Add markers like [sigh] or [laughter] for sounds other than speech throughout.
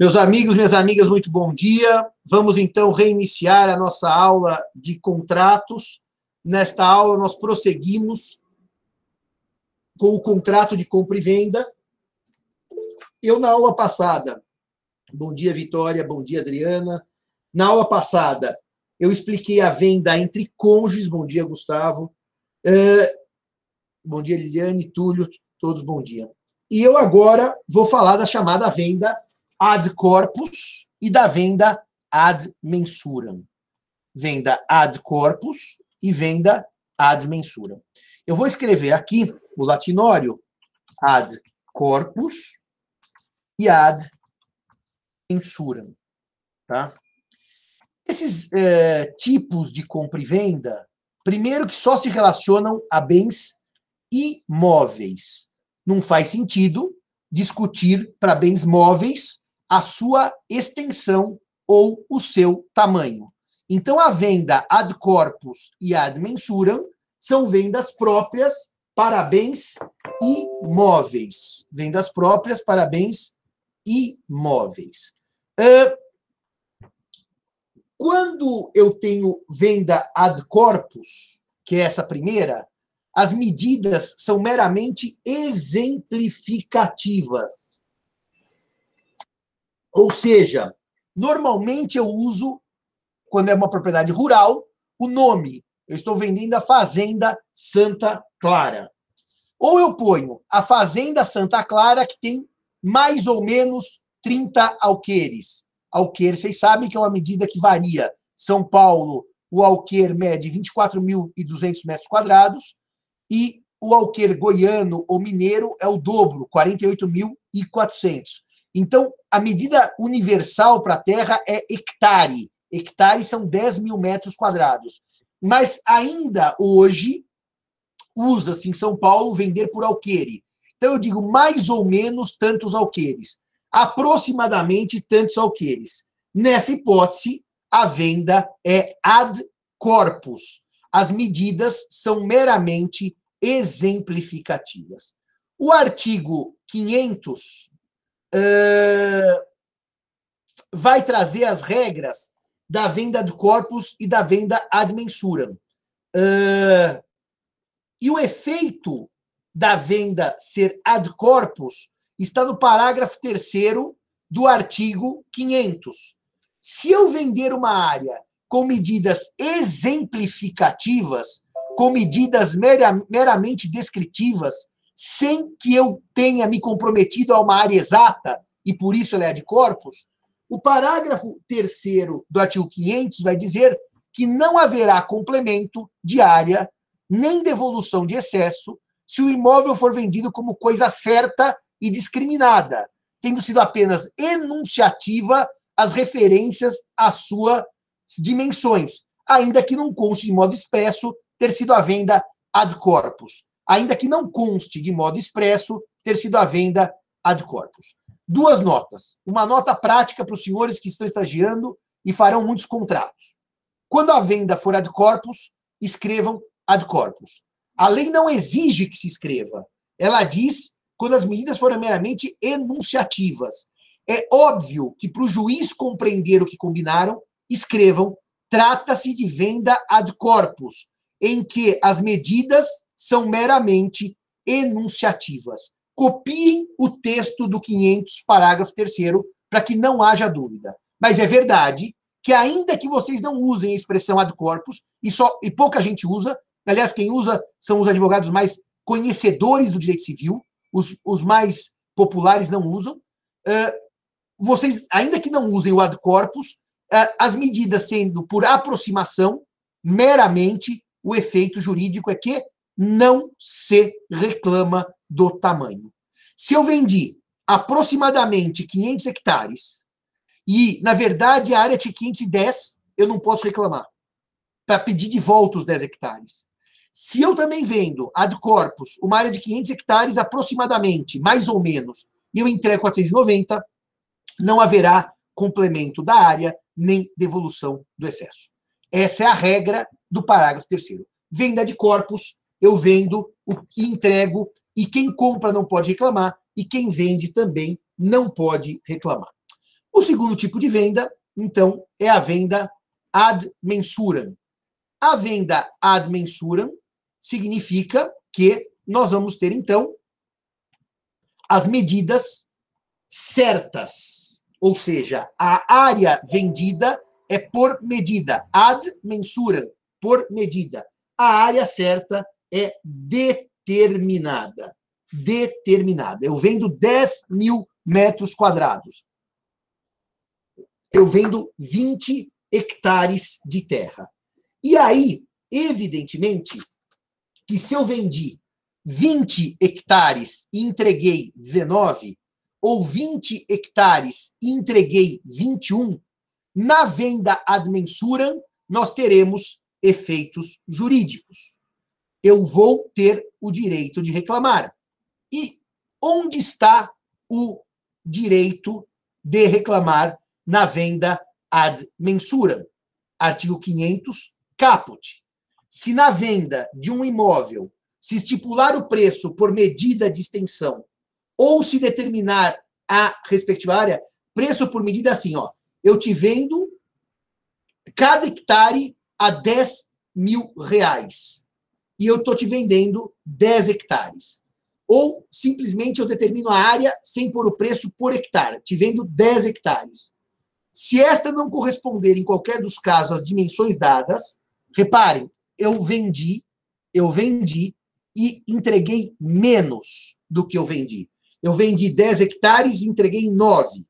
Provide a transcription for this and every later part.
Meus amigos, minhas amigas, muito bom dia. Vamos então reiniciar a nossa aula de contratos. Nesta aula, nós prosseguimos com o contrato de compra e venda. Eu, na aula passada, bom dia, Vitória, bom dia, Adriana. Na aula passada, eu expliquei a venda entre cônjuges, bom dia, Gustavo. Uh, bom dia, Liliane, Túlio, todos bom dia. E eu agora vou falar da chamada venda ad corpus e da venda ad mensuram. Venda ad corpus e venda ad mensuram. Eu vou escrever aqui o latinório ad corpus e ad mensuram. Tá? Esses é, tipos de compra e venda, primeiro que só se relacionam a bens imóveis. Não faz sentido discutir para bens móveis a sua extensão ou o seu tamanho. Então, a venda ad corpus e ad mensuram são vendas próprias para bens imóveis. Vendas próprias para bens imóveis. quando eu tenho venda ad corpus, que é essa primeira, as medidas são meramente exemplificativas. Ou seja, normalmente eu uso, quando é uma propriedade rural, o nome. Eu estou vendendo a Fazenda Santa Clara. Ou eu ponho a Fazenda Santa Clara, que tem mais ou menos 30 alqueires. Alqueire, vocês sabem que é uma medida que varia. São Paulo, o alqueire mede 24.200 metros quadrados e o alqueire goiano ou mineiro é o dobro, 48.400. Então, a medida universal para a Terra é hectare. Hectare são 10 mil metros quadrados. Mas ainda hoje, usa-se em São Paulo vender por alqueire. Então, eu digo mais ou menos tantos alqueires. Aproximadamente tantos alqueires. Nessa hipótese, a venda é ad corpus. As medidas são meramente exemplificativas. O artigo 500 uh, vai trazer as regras da venda do corpus e da venda ad mensuram. Uh, e o efeito da venda ser ad corpus está no parágrafo terceiro do artigo 500. Se eu vender uma área com medidas exemplificativas, com medidas meramente descritivas, sem que eu tenha me comprometido a uma área exata, e por isso ela é de corpus, o parágrafo terceiro do artigo 500 vai dizer que não haverá complemento de área nem devolução de excesso se o imóvel for vendido como coisa certa e discriminada, tendo sido apenas enunciativa as referências às suas dimensões, ainda que não conste de modo expresso ter sido a venda ad corpus ainda que não conste de modo expresso ter sido a venda ad corpus. Duas notas. Uma nota prática para os senhores que estão estagiando e farão muitos contratos. Quando a venda for ad corpus, escrevam ad corpus. A lei não exige que se escreva. Ela diz quando as medidas forem meramente enunciativas. É óbvio que para o juiz compreender o que combinaram, escrevam trata-se de venda ad corpus, em que as medidas são meramente enunciativas. Copiem o texto do 500, parágrafo 3 para que não haja dúvida. Mas é verdade que ainda que vocês não usem a expressão ad corpus, e, só, e pouca gente usa, aliás, quem usa são os advogados mais conhecedores do direito civil, os, os mais populares não usam, uh, vocês, ainda que não usem o ad corpus, uh, as medidas sendo por aproximação, meramente o efeito jurídico é que não se reclama do tamanho. Se eu vendi aproximadamente 500 hectares e, na verdade, a área tinha 510, eu não posso reclamar para pedir de volta os 10 hectares. Se eu também vendo ad corpus uma área de 500 hectares aproximadamente, mais ou menos, e eu entrego 490, não haverá complemento da área nem devolução do excesso. Essa é a regra do parágrafo terceiro. Venda de corpus, eu vendo e entrego, e quem compra não pode reclamar, e quem vende também não pode reclamar. O segundo tipo de venda, então, é a venda ad mensuram. A venda ad mensuram significa que nós vamos ter, então, as medidas certas. Ou seja, a área vendida é por medida, ad mensuram, por medida. A área certa é determinada. Determinada. Eu vendo 10 mil metros quadrados. Eu vendo 20 hectares de terra. E aí, evidentemente, que se eu vendi 20 hectares e entreguei 19, ou 20 hectares e entreguei 21, na venda ad mensuram, nós teremos efeitos jurídicos. Eu vou ter o direito de reclamar. E onde está o direito de reclamar na venda ad mensuram? Artigo 500, caput. Se na venda de um imóvel se estipular o preço por medida de extensão ou se determinar a respectiva área, preço por medida assim, ó, eu te vendo cada hectare a 10 mil reais. E eu estou te vendendo 10 hectares. Ou simplesmente eu determino a área sem pôr o preço por hectare, te vendo 10 hectares. Se esta não corresponder em qualquer dos casos às dimensões dadas, reparem, eu vendi, eu vendi e entreguei menos do que eu vendi. Eu vendi 10 hectares e entreguei 9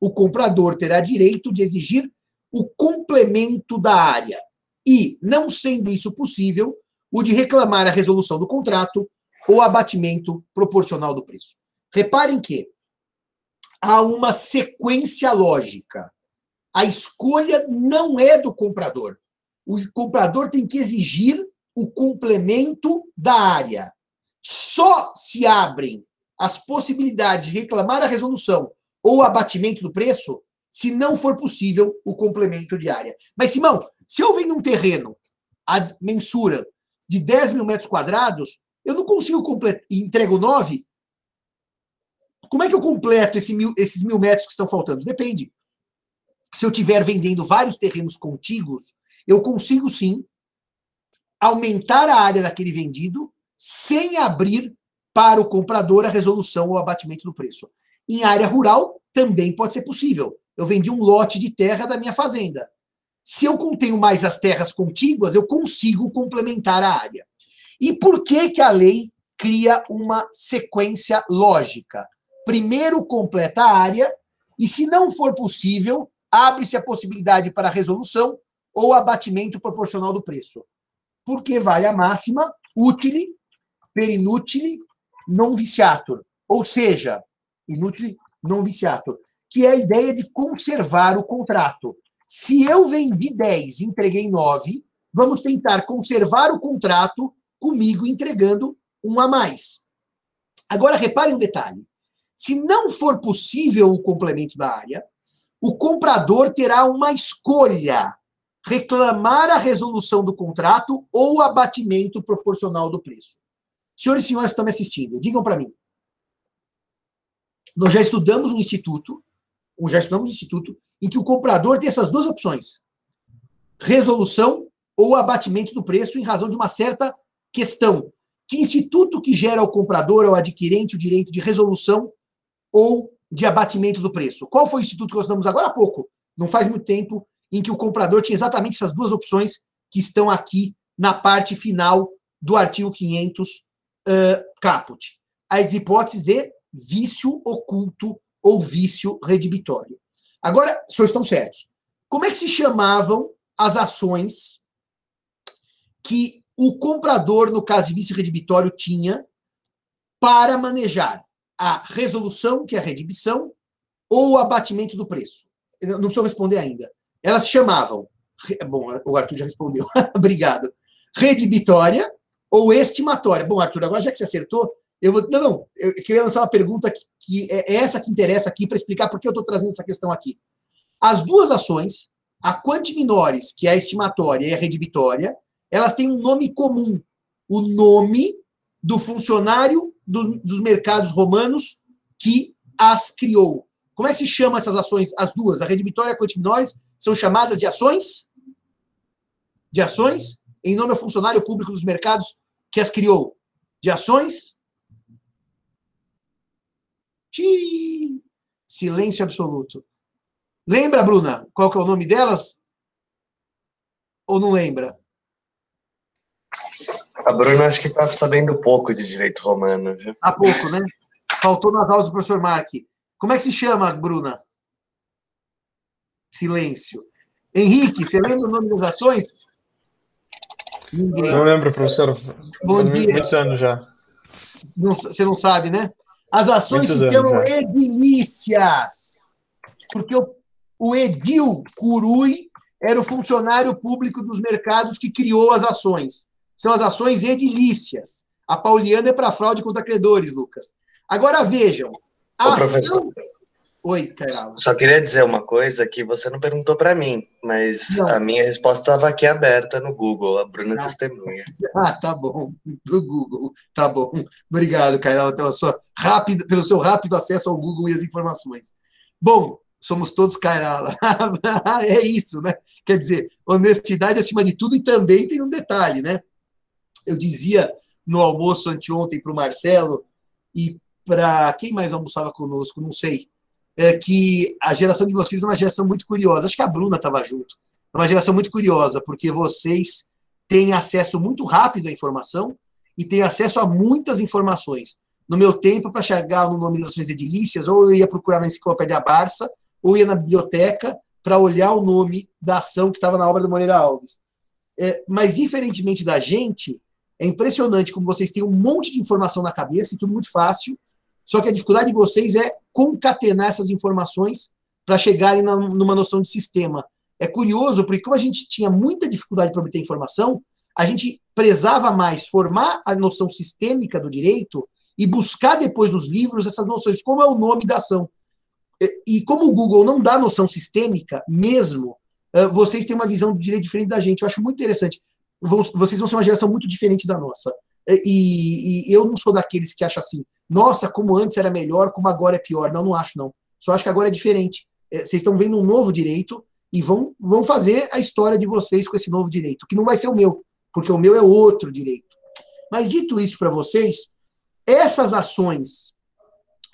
o comprador terá direito de exigir o complemento da área e, não sendo isso possível, o de reclamar a resolução do contrato ou abatimento proporcional do preço. Reparem que há uma sequência lógica. A escolha não é do comprador. O comprador tem que exigir o complemento da área. Só se abrem as possibilidades de reclamar a resolução ou abatimento do preço, se não for possível o complemento de área. Mas, Simão, se eu vendo um terreno, a mensura, de 10 mil metros quadrados, eu não consigo completar, entrego 9, como é que eu completo esse mil, esses mil metros que estão faltando? Depende. Se eu estiver vendendo vários terrenos contíguos, eu consigo sim aumentar a área daquele vendido sem abrir para o comprador a resolução ou abatimento do preço. Em área rural, também pode ser possível. Eu vendi um lote de terra da minha fazenda. Se eu contenho mais as terras contíguas, eu consigo complementar a área. E por que, que a lei cria uma sequência lógica? Primeiro completa a área, e se não for possível, abre-se a possibilidade para resolução ou abatimento proporcional do preço. Porque vale a máxima utile per inutile non viciatur. Ou seja, inútil non viciato, que é a ideia de conservar o contrato. Se eu vendi 10 e entreguei 9, vamos tentar conservar o contrato comigo entregando um a mais. Agora, reparem um detalhe. Se não for possível o complemento da área, o comprador terá uma escolha: reclamar a resolução do contrato ou abatimento proporcional do preço. Senhores e senhoras que estão me assistindo, digam para mim, nós já estudamos um instituto, já estudamos um instituto em que o comprador tem essas duas opções: resolução ou abatimento do preço em razão de uma certa questão. Que instituto que gera ao comprador, ao adquirente, o direito de resolução ou de abatimento do preço? Qual foi o instituto que nós estudamos agora há pouco? Não faz muito tempo em que o comprador tinha exatamente essas duas opções que estão aqui na parte final do artigo 500 uh, caput. As hipóteses de vício oculto ou vício redibitório. Agora, senhores estão certos. Como é que se chamavam as ações que o comprador, no caso de vício redibitório, tinha para manejar a resolução, que é a redibição, ou o abatimento do preço? Não preciso responder ainda. Elas se chamavam. Bom, o Arthur já respondeu. [laughs] Obrigado. Redibitória ou estimatória. Bom, Arthur, agora já que você acertou, eu vou, não, não, eu, eu ia lançar uma pergunta que, que é essa que interessa aqui para explicar por que eu estou trazendo essa questão aqui. As duas ações, a quanti minores, que é a estimatória e a redibitória, elas têm um nome comum. O nome do funcionário do, dos mercados romanos que as criou. Como é que se chama essas ações? As duas, a Rede Vitória e a Quanti Menores, são chamadas de ações? De ações? Em nome ao funcionário público dos mercados que as criou. De ações? Tchii. Silêncio absoluto. Lembra, Bruna, qual que é o nome delas? Ou não lembra? A Bruna acho que está sabendo pouco de direito romano, viu? Há pouco, né? Faltou nas aulas do professor Mark. Como é que se chama, Bruna? Silêncio. Henrique, você lembra o nome das ações? Ninguém. Não lembro, professor. Bom dia. Muitos anos já. Não, você não sabe, né? As ações Muitos se chamam edilícias. Porque o, o Edil Curui era o funcionário público dos mercados que criou as ações. São as ações edilícias. A Pauliana é para fraude contra credores, Lucas. Agora vejam. A Ô, ação... Oi, Carol. Só queria dizer uma coisa que você não perguntou para mim, mas não. a minha resposta estava aqui aberta no Google, a Bruna ah. testemunha. [laughs] Ah, tá bom. Do Google, tá bom. Obrigado, Carol, pela sua rápida, pelo seu rápido acesso ao Google e as informações. Bom, somos todos Cairala. [laughs] é isso, né? Quer dizer, honestidade acima de tudo e também tem um detalhe, né? Eu dizia no almoço anteontem para o Marcelo e para quem mais almoçava conosco, não sei, é que a geração de vocês é uma geração muito curiosa. Acho que a Bruna estava junto. É uma geração muito curiosa, porque vocês têm acesso muito rápido à informação e têm acesso a muitas informações. No meu tempo, para chegar no nome das ações edilícias, ou eu ia procurar na enciclopédia Barça, ou ia na biblioteca para olhar o nome da ação que estava na obra do Moreira Alves. É, mas, diferentemente da gente, é impressionante como vocês têm um monte de informação na cabeça e tudo muito fácil, só que a dificuldade de vocês é concatenar essas informações para chegarem na, numa noção de sistema. É curioso, porque como a gente tinha muita dificuldade para obter informação, a gente prezava mais formar a noção sistêmica do direito e buscar depois nos livros essas noções, como é o nome da ação. E como o Google não dá noção sistêmica mesmo, vocês têm uma visão do direito diferente da gente. Eu acho muito interessante. Vocês vão ser uma geração muito diferente da nossa. E, e, eu não sou daqueles que acham assim, nossa, como antes era melhor, como agora é pior. Não, não acho, não. Só acho que agora é diferente. Vocês estão vendo um novo direito e vão, vão fazer a história de vocês com esse novo direito, que não vai ser o meu, porque o meu é outro direito. Mas dito isso para vocês, essas ações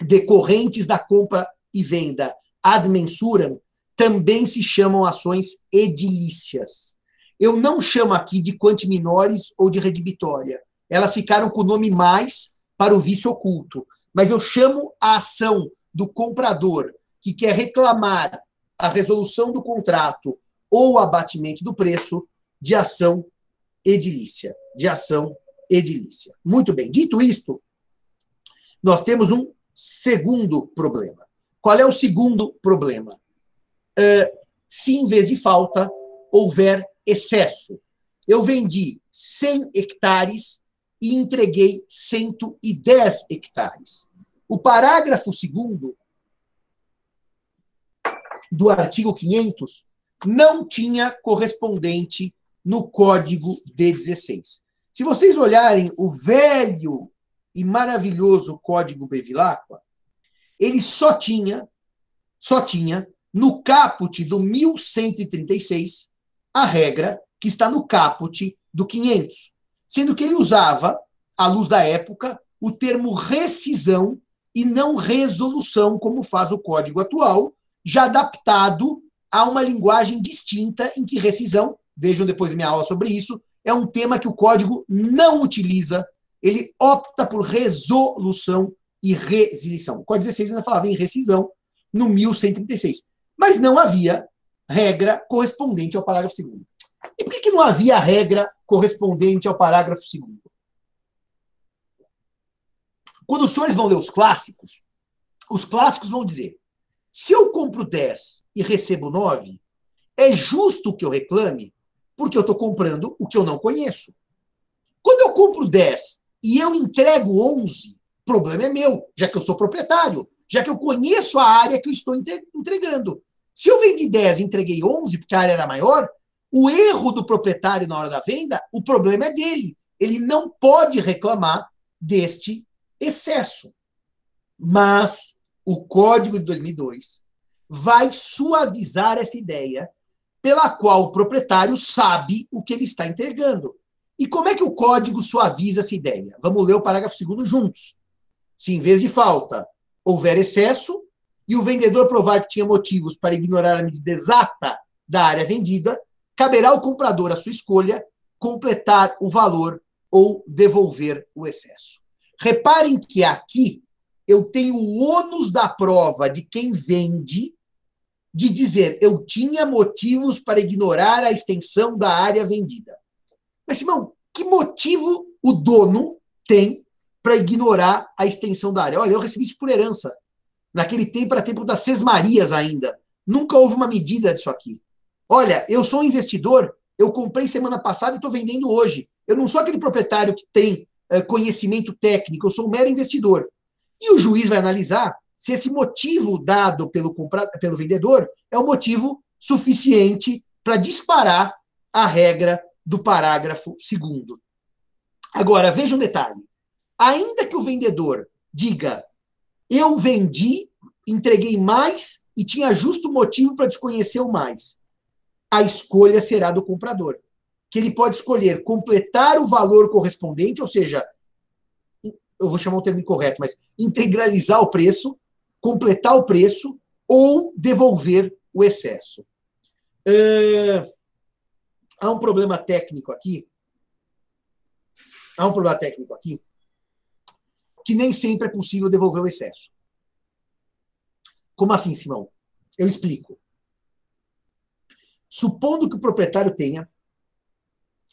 decorrentes da compra e venda ad mensuram também se chamam ações edilícias. Eu não chamo aqui de quanti minores ou de redibitória. Elas ficaram com o nome mais para o vício oculto. Mas eu chamo a ação do comprador que quer reclamar a resolução do contrato ou o abatimento do preço de ação edilícia. De ação edilícia. Muito bem. Dito isto, nós temos um segundo problema. Qual é o segundo problema? Uh, se em vez de falta houver excesso. Eu vendi 100 hectares e entreguei 110 hectares. O parágrafo segundo do artigo 500 não tinha correspondente no Código D16. Se vocês olharem o velho e maravilhoso Código Bevilacqua, ele só tinha, só tinha, no caput do 1136, a regra que está no caput do 500, sendo que ele usava, à luz da época, o termo rescisão e não resolução, como faz o código atual, já adaptado a uma linguagem distinta em que rescisão, vejam depois minha aula sobre isso, é um tema que o código não utiliza, ele opta por resolução e resilição. O Código 16 ainda falava em rescisão no 1136. Mas não havia regra correspondente ao parágrafo 2. E por que, que não havia regra correspondente ao parágrafo 2? Quando os senhores vão ler os clássicos, os clássicos vão dizer: se eu compro 10 e recebo 9, é justo que eu reclame, porque eu estou comprando o que eu não conheço. Quando eu compro 10 e eu entrego 11, o problema é meu, já que eu sou proprietário, já que eu conheço a área que eu estou entregando. Se eu vendi 10 e entreguei 11, porque a área era maior, o erro do proprietário na hora da venda, o problema é dele. Ele não pode reclamar deste excesso. Mas o Código de 2002 vai suavizar essa ideia pela qual o proprietário sabe o que ele está entregando. E como é que o código suaviza essa ideia? Vamos ler o parágrafo segundo juntos. Se em vez de falta houver excesso e o vendedor provar que tinha motivos para ignorar a medida exata da área vendida, caberá ao comprador a sua escolha completar o valor ou devolver o excesso. Reparem que aqui eu tenho o ônus da prova de quem vende de dizer eu tinha motivos para ignorar a extensão da área vendida. Mas, Simão, que motivo o dono tem para ignorar a extensão da área? Olha, eu recebi isso por herança. Naquele tempo era tempo das Sesmarias ainda. Nunca houve uma medida disso aqui. Olha, eu sou um investidor, eu comprei semana passada e estou vendendo hoje. Eu não sou aquele proprietário que tem uh, conhecimento técnico, eu sou um mero investidor. E o juiz vai analisar se esse motivo dado pelo, compra, pelo vendedor é um motivo suficiente para disparar a regra do parágrafo segundo. Agora, veja um detalhe. Ainda que o vendedor diga, eu vendi, entreguei mais e tinha justo motivo para desconhecer o mais, a escolha será do comprador. Que ele pode escolher completar o valor correspondente, ou seja, eu vou chamar o termo incorreto, mas integralizar o preço, completar o preço ou devolver o excesso. Há um problema técnico aqui. Há um problema técnico aqui que nem sempre é possível devolver o excesso. Como assim, Simão? Eu explico. Supondo que o proprietário tenha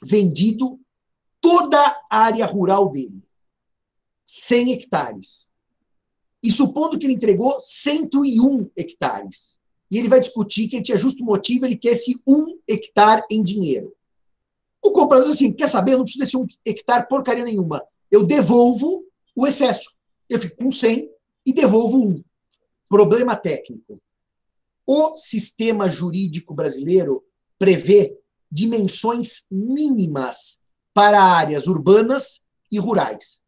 vendido toda a área rural dele, 100 hectares, e supondo que ele entregou 101 hectares, e ele vai discutir que ele tinha justo motivo, ele quer esse um hectare em dinheiro. O comprador diz assim: quer saber? Eu não preciso desse um hectare porcaria nenhuma. Eu devolvo o excesso. Eu fico com 100 e devolvo um. Problema técnico. O sistema jurídico brasileiro prevê dimensões mínimas para áreas urbanas e rurais.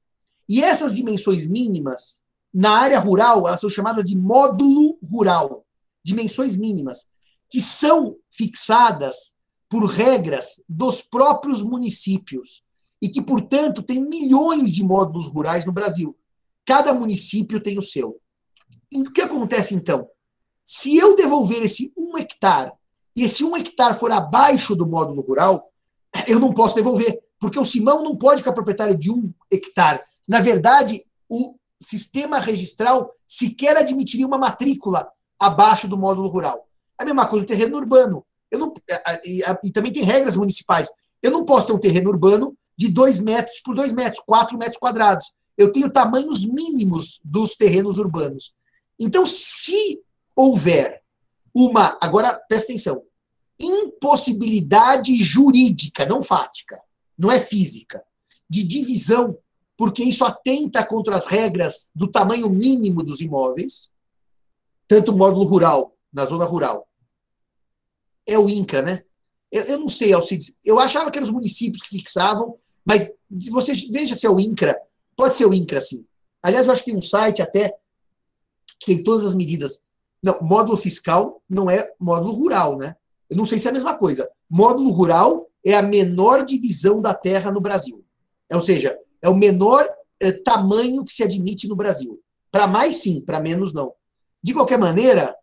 E essas dimensões mínimas, na área rural, elas são chamadas de módulo rural dimensões mínimas, que são fixadas por regras dos próprios municípios e que, portanto, tem milhões de módulos rurais no Brasil. Cada município tem o seu. E o que acontece então? Se eu devolver esse um hectare e esse um hectare for abaixo do módulo rural, eu não posso devolver, porque o Simão não pode ficar proprietário de um hectare. Na verdade, o sistema registral sequer admitiria uma matrícula abaixo do módulo rural. A mesma coisa o terreno urbano. Eu não, e, e, também tem regras municipais. Eu não posso ter um terreno urbano de 2 metros por 2 metros, 4 metros quadrados. Eu tenho tamanhos mínimos dos terrenos urbanos. Então, se houver uma. Agora, presta atenção. Impossibilidade jurídica, não fática, não é física, de divisão, porque isso atenta contra as regras do tamanho mínimo dos imóveis, tanto módulo rural, na zona rural. É o INCRA, né? Eu, eu não sei, Alcides. Eu achava que eram os municípios que fixavam, mas você veja se é o INCRA. Pode ser o INCRA, sim. Aliás, eu acho que tem um site até que tem todas as medidas. Não, módulo fiscal não é módulo rural, né? Eu não sei se é a mesma coisa. Módulo rural é a menor divisão da terra no Brasil. É, ou seja, é o menor é, tamanho que se admite no Brasil. Para mais, sim, para menos, não. De qualquer maneira,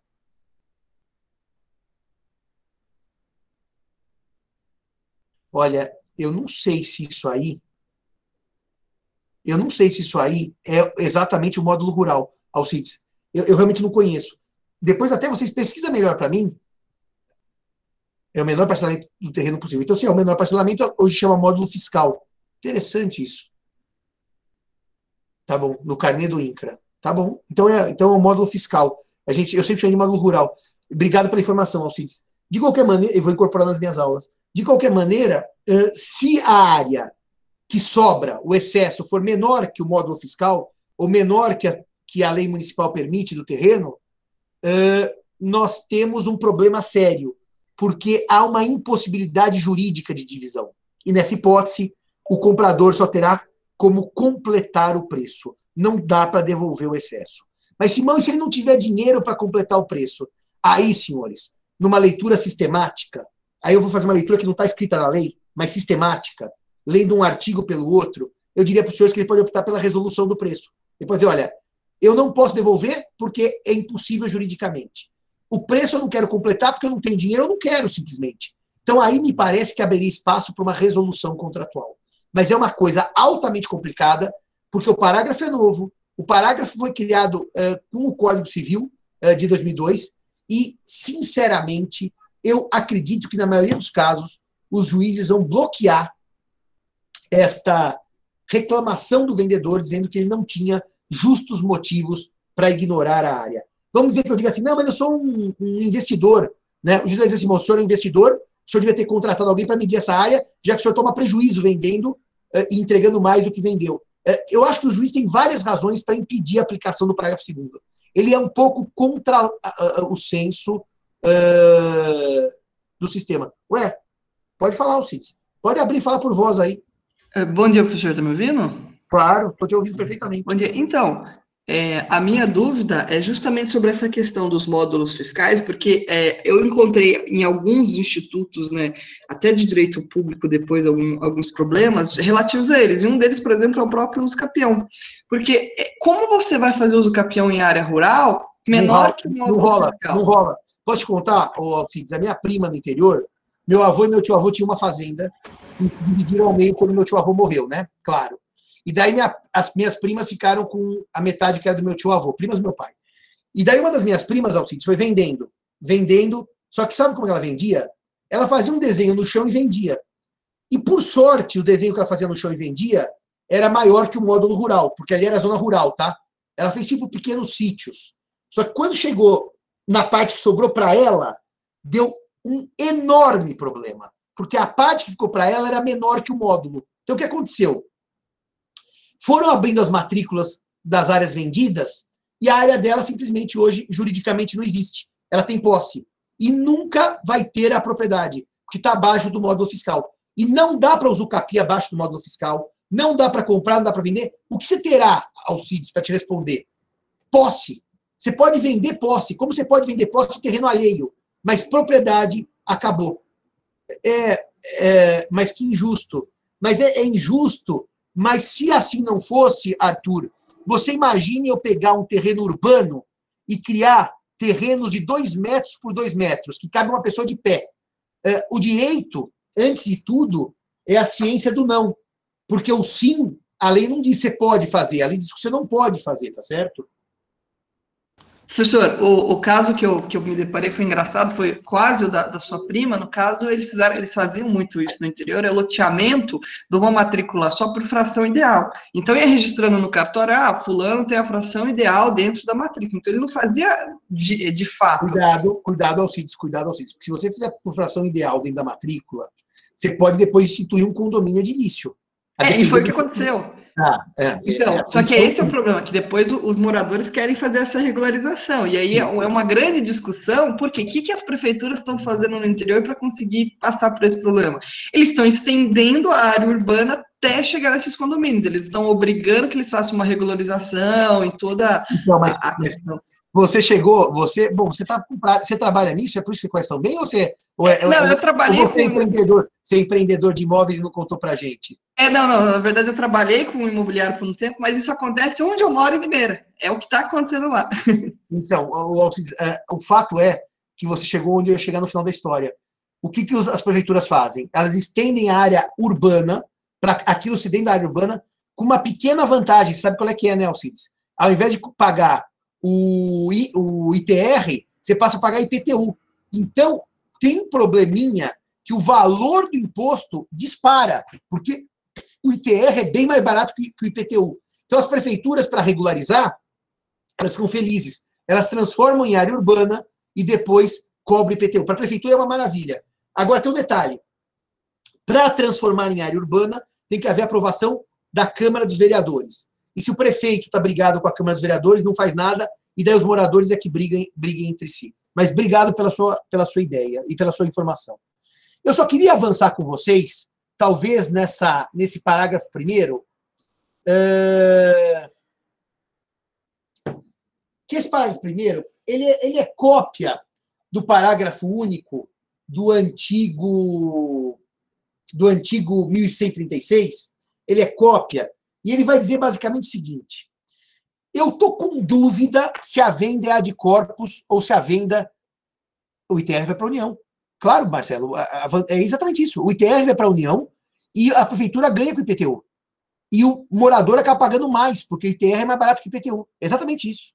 olha, eu não sei se isso aí. Eu não sei se isso aí é exatamente o módulo rural, Alcides. Eu, eu realmente não conheço. Depois, até vocês pesquisam melhor para mim. É o menor parcelamento do terreno possível. Então, sim, é o menor parcelamento, hoje chama módulo fiscal. Interessante isso. Tá bom, no carnê do INCRA. Tá bom. Então é, então é um módulo fiscal. A gente, eu sempre chamei de módulo rural. Obrigado pela informação, Alcides. De qualquer maneira, eu vou incorporar nas minhas aulas. De qualquer maneira, se a área que sobra, o excesso, for menor que o módulo fiscal, ou menor que a, que a lei municipal permite do terreno, nós temos um problema sério, porque há uma impossibilidade jurídica de divisão. E nessa hipótese, o comprador só terá como completar o preço não dá para devolver o excesso. Mas, Simão, e se ele não tiver dinheiro para completar o preço? Aí, senhores, numa leitura sistemática, aí eu vou fazer uma leitura que não está escrita na lei, mas sistemática, lendo um artigo pelo outro, eu diria para os senhores que ele pode optar pela resolução do preço. Ele pode dizer, olha, eu não posso devolver porque é impossível juridicamente. O preço eu não quero completar porque eu não tenho dinheiro, eu não quero simplesmente. Então aí me parece que abriria espaço para uma resolução contratual. Mas é uma coisa altamente complicada, porque o parágrafo é novo, o parágrafo foi criado uh, com o Código Civil uh, de 2002 e, sinceramente, eu acredito que na maioria dos casos os juízes vão bloquear esta reclamação do vendedor dizendo que ele não tinha justos motivos para ignorar a área. Vamos dizer que eu diga assim, não, mas eu sou um, um investidor. Né? O juiz vai dizer assim, o senhor é um investidor, o senhor devia ter contratado alguém para medir essa área, já que o senhor toma prejuízo vendendo uh, e entregando mais do que vendeu. Uh, eu acho que o juiz tem várias razões para impedir a aplicação do parágrafo segundo. Ele é um pouco contra uh, o senso do sistema. Ué, pode falar, Alcides. Pode abrir e falar por voz aí. É, bom dia, professor, está me ouvindo? Claro, estou te ouvindo perfeitamente. Bom dia. Então, é, a minha dúvida é justamente sobre essa questão dos módulos fiscais, porque é, eu encontrei em alguns institutos, né, até de direito público, depois algum, alguns problemas relativos a eles. E um deles, por exemplo, é o próprio uso capião. Porque é, como você vai fazer uso capião em área rural menor rola, que o módulo não rola, fiscal? Não rola. Posso te contar, Alcides, a minha prima no interior, meu avô e meu tio avô tinham uma fazenda, dividiram ao meio quando meu tio avô morreu, né? Claro. E daí minha, as minhas primas ficaram com a metade que era do meu tio avô, primas do meu pai. E daí uma das minhas primas, Alcides, foi vendendo, vendendo, só que sabe como ela vendia? Ela fazia um desenho no chão e vendia. E por sorte, o desenho que ela fazia no chão e vendia era maior que o módulo rural, porque ali era zona rural, tá? Ela fez tipo pequenos sítios. Só que quando chegou na parte que sobrou para ela, deu um enorme problema, porque a parte que ficou para ela era menor que o módulo. Então o que aconteceu? Foram abrindo as matrículas das áreas vendidas e a área dela simplesmente hoje juridicamente não existe. Ela tem posse e nunca vai ter a propriedade, que está abaixo do módulo fiscal. E não dá para usucapi abaixo do módulo fiscal, não dá para comprar, não dá para vender. O que você terá, Alcides, para te responder? Posse. Você pode vender posse, como você pode vender posse de terreno alheio, mas propriedade acabou. É, é, mas que injusto. Mas é, é injusto mas se assim não fosse, Arthur, você imagine eu pegar um terreno urbano e criar terrenos de dois metros por dois metros, que cabe uma pessoa de pé. É, o direito, antes de tudo, é a ciência do não. Porque o sim, a lei não diz que você pode fazer, a lei diz que você não pode fazer, tá certo? Professor, o, o caso que eu, que eu me deparei foi engraçado, foi quase o da, da sua prima, no caso, eles, fizeram, eles faziam muito isso no interior, é loteamento de uma matrícula só por fração ideal. Então, ia registrando no cartório, ah, fulano tem a fração ideal dentro da matrícula. Então, ele não fazia de, de fato. Cuidado, cuidado, Alcides, cuidado, Alcides. Se você fizer por fração ideal dentro da matrícula, você pode depois instituir um condomínio edilício. É, e foi o que aconteceu. Ah, é, então, é, só que então, esse é o problema, que depois os moradores querem fazer essa regularização. E aí é, é uma grande discussão, porque o que, que as prefeituras estão fazendo no interior para conseguir passar por esse problema? Eles estão estendendo a área urbana até chegar nesses condomínios. Eles estão obrigando que eles façam uma regularização em toda então, mas, a questão. Você chegou, você, bom, você tá você trabalha nisso, é por isso que você conhece tão bem ou você ou é, Não, eu trabalhei com empreendedor, você é empreendedor de imóveis e não contou pra gente. É, não, não, na verdade eu trabalhei com imobiliário por um tempo, mas isso acontece onde eu moro em Limeira. É o que está acontecendo lá. [laughs] Então, o, o, é, o fato é que você chegou onde eu ia chegar no final da história. O que, que as prefeituras fazem? Elas estendem a área urbana para aquilo se dentro da área urbana com uma pequena vantagem. Sabe qual é que é, né, Alcides? Ao invés de pagar o, I, o ITR, você passa a pagar IPTU. Então, tem um probleminha que o valor do imposto dispara, porque o ITR é bem mais barato que, o IPTU. Então, as prefeituras, para regularizar, elas ficam felizes. Elas transformam em área urbana e depois cobrem IPTU. Para a prefeitura é uma maravilha. Agora, tem um detalhe. Para transformar em área urbana, tem que haver aprovação da Câmara dos Vereadores. E se o prefeito está brigado com a Câmara dos Vereadores, não faz nada, e daí os moradores é que brigam, briguem entre si. Mas obrigado pela sua, pela sua ideia e pela sua informação. Eu só queria avançar com vocês, talvez nessa, nesse parágrafo primeiro, uh, que esse parágrafo primeiro, ele é, ele é cópia do parágrafo único do antigo do antigo 1136, ele é cópia, e ele vai dizer basicamente o seguinte: eu tô com dúvida se a venda é a de corpus ou se a venda o ITR vai para a União. Claro, Marcelo, é exatamente isso. O ITR vai para a União e a prefeitura ganha com o IPTU. E o morador acaba pagando mais, porque o ITR é mais barato que o IPTU. Exatamente isso.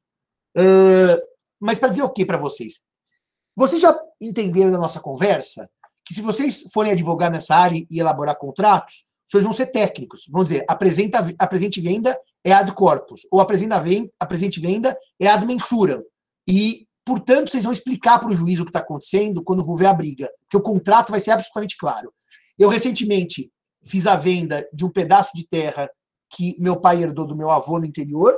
Uh, mas para dizer o que para vocês? Vocês já entenderam da nossa conversa que se vocês forem advogar nessa área e elaborar contratos, vocês vão ser técnicos. Vão dizer, apresenta, apresente venda é ad corpus, ou apresenta venda, apresente venda é ad mensura. E, portanto, vocês vão explicar para o juiz o que está acontecendo quando for ver a briga, porque o contrato vai ser absolutamente claro. Eu, recentemente, fiz a venda de um pedaço de terra que meu pai herdou do meu avô no interior,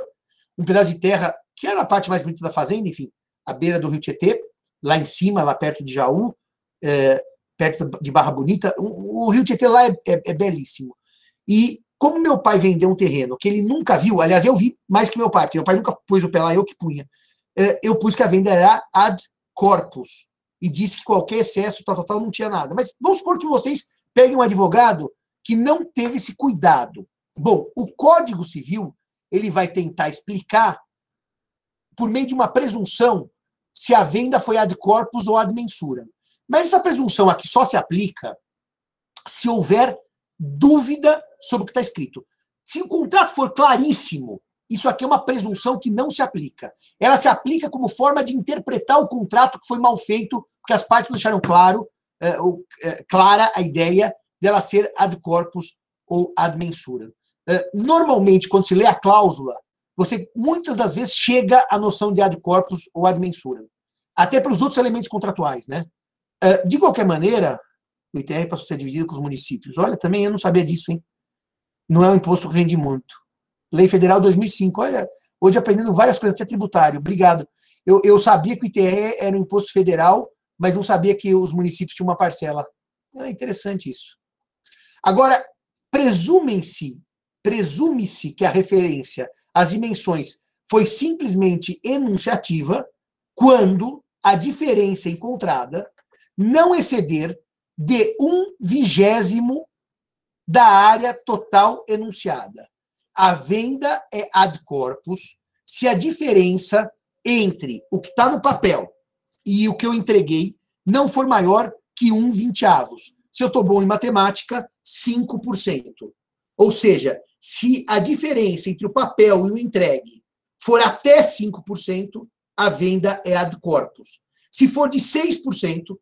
um pedaço de terra que era a parte mais bonita da fazenda, enfim, à beira do rio Tietê, lá em cima, lá perto de Jaú, é, perto de Barra Bonita. O, o rio Tietê lá é, é, é, belíssimo. E como meu pai vendeu um terreno que ele nunca viu, aliás, eu vi mais que meu pai, porque meu pai nunca pôs o pé lá, eu que punha. É, eu pus que a venda era ad corpus e disse que qualquer excesso tal, tal, tal não tinha nada. Mas vamos supor que vocês peguem um advogado que não teve esse cuidado. Bom, o Código Civil ele vai tentar explicar por meio de uma presunção se a venda foi ad corpus ou ad mensura. Mas essa presunção aqui só se aplica se houver dúvida sobre o que está escrito. Se o contrato for claríssimo, isso aqui é uma presunção que não se aplica. Ela se aplica como forma de interpretar o contrato que foi mal feito, porque as partes deixaram claro, é, ou, é, clara a ideia dela ser ad corpus ou ad mensura. É, normalmente, quando se lê a cláusula, você muitas das vezes chega à noção de ad corpus ou ad mensura. Até para os outros elementos contratuais, né? De qualquer maneira, o ITR passou a ser dividido com os municípios. Olha, também eu não sabia disso, hein? Não é um imposto que rende muito. Lei Federal 2005. Olha, hoje aprendendo várias coisas, até tributário. Obrigado. Eu, eu sabia que o ITR era um imposto federal, mas não sabia que os municípios tinham uma parcela. É interessante isso. Agora, presumem-se, presume-se que a referência às dimensões foi simplesmente enunciativa quando a diferença encontrada não exceder de um vigésimo da área total enunciada. A venda é ad corpus se a diferença entre o que está no papel e o que eu entreguei não for maior que um vinteavos. Se eu estou bom em matemática, 5%. Ou seja, se a diferença entre o papel e o entregue for até 5%, a venda é ad corpus. Se for de 6%,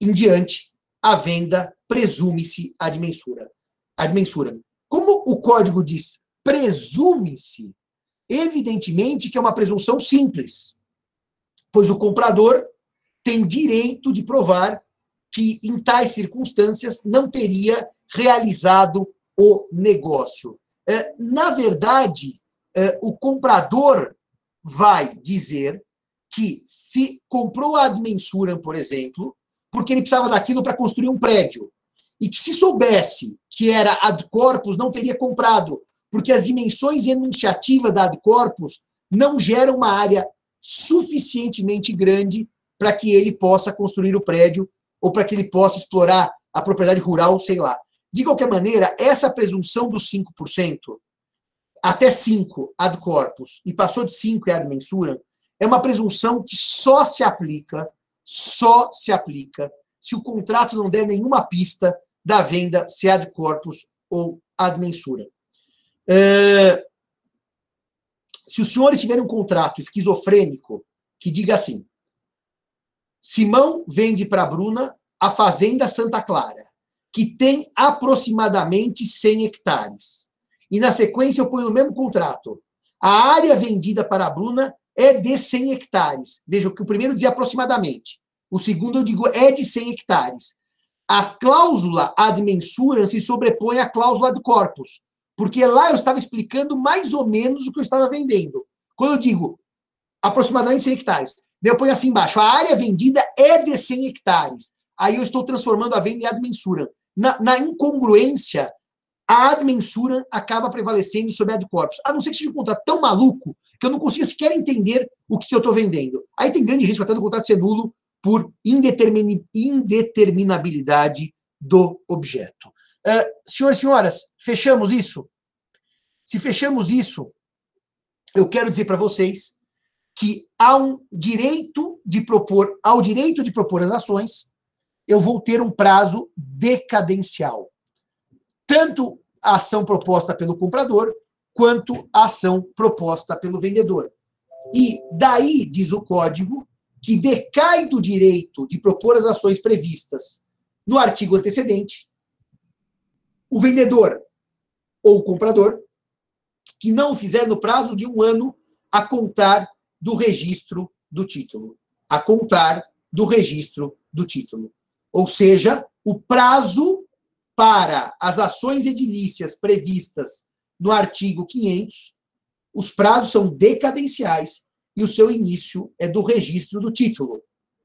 em diante, a venda presume-se ad mensura. Ad mensura. Como o código diz presume-se, evidentemente que é uma presunção simples, pois o comprador tem direito de provar que, em tais circunstâncias, não teria realizado o negócio. É, na verdade, é, o comprador vai dizer que se comprou a ad mensuram, por exemplo, porque ele precisava daquilo para construir um prédio. E que se soubesse que era ad corpus, não teria comprado, porque as dimensões enunciativas da ad corpus não geram uma área suficientemente grande para que ele possa construir o prédio ou para que ele possa explorar a propriedade rural, sei lá. De qualquer maneira, essa presunção dos 5%, até 5 ad corpus, e passou de 5 e ad mensura, é uma presunção que só se aplica só se aplica se o contrato não der nenhuma pista da venda, se ad corpus ou ad mensura. É, se os senhores tiverem um contrato esquizofrênico que diga assim: Simão vende para Bruna a fazenda Santa Clara, que tem aproximadamente 100 hectares. E na sequência eu ponho no mesmo contrato: a área vendida para a Bruna é de 100 hectares. Veja que o primeiro diz aproximadamente. O segundo, eu digo, é de 100 hectares. A cláusula ad mensura se sobrepõe à cláusula do corpus, porque lá eu estava explicando mais ou menos o que eu estava vendendo. Quando eu digo aproximadamente 100 hectares, eu ponho assim embaixo, a área vendida é de 100 hectares. Aí eu estou transformando a venda em ad mensura. Na, na incongruência, a ad mensura acaba prevalecendo sobre a ad corpus. A não ser que seja um contrato tão maluco que eu não consiga sequer entender o que eu estou vendendo. Aí tem grande risco até do contrato ser nulo por indetermin, indeterminabilidade do objeto. Uh, senhores e senhoras, fechamos isso? Se fechamos isso, eu quero dizer para vocês que há um direito de propor, ao direito de propor as ações, eu vou ter um prazo decadencial. Tanto a ação proposta pelo comprador, quanto a ação proposta pelo vendedor. E daí, diz o código, que decai do direito de propor as ações previstas no artigo antecedente o vendedor ou o comprador que não fizer no prazo de um ano a contar do registro do título. A contar do registro do título. Ou seja, o prazo para as ações edilícias previstas no artigo 500, os prazos são decadenciais e o seu início é do registro do título,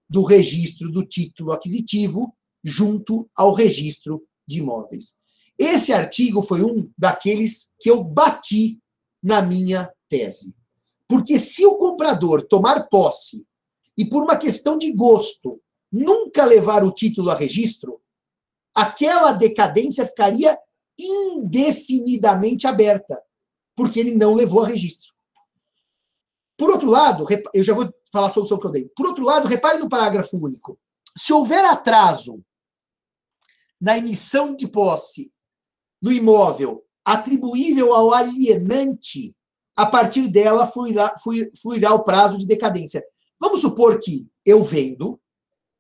do registro do título aquisitivo junto ao registro de imóveis. Esse artigo foi um daqueles que eu bati na minha tese. Porque se o comprador tomar posse e por uma questão de gosto nunca levar o título a registro, aquela decadência ficaria indefinidamente aberta, porque ele não levou a registro. Por outro lado, eu já vou falar a solução que eu dei. Por outro lado, repare no parágrafo único. Se houver atraso na emissão de posse no imóvel atribuível ao alienante, a partir dela fluirá, fluirá o prazo de decadência. Vamos supor que eu vendo,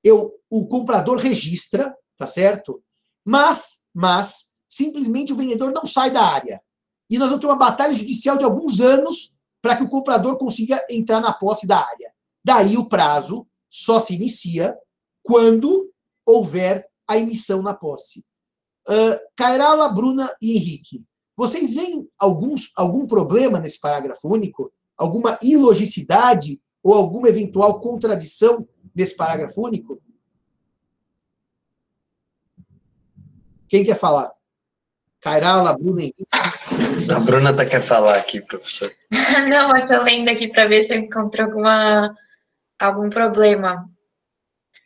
eu, o comprador registra, tá certo? Mas, mas, simplesmente o vendedor não sai da área. E nós vamos ter uma batalha judicial de alguns anos para que o comprador consiga entrar na posse da área. Daí o prazo só se inicia quando houver a emissão na posse. Uh, Cairala, Bruna e Henrique, vocês veem alguns, algum problema nesse parágrafo único? Alguma ilogicidade ou alguma eventual contradição nesse parágrafo único? Quem quer falar? Cairala, Bruna Henrique. A Bruna tá quer falar aqui, professor. [laughs] Não, eu tô lendo aqui para ver se eu encontro alguma, algum problema.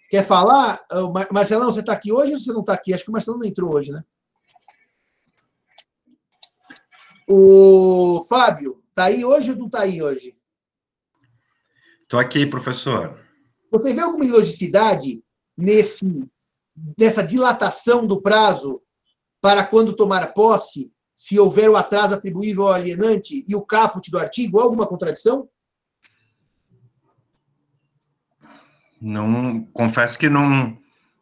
Quer falar? Marcelão, você está aqui hoje ou você não está aqui? Acho que o Marcelão não entrou hoje, né? O Fábio, está aí hoje ou não está aí hoje? Estou aqui, professor. Você vê alguma ilogicidade nesse, nessa dilatação do prazo para quando tomar posse, se houver o atraso atribuível ao alienante e o caput do artigo? Alguma contradição? Não, confesso que não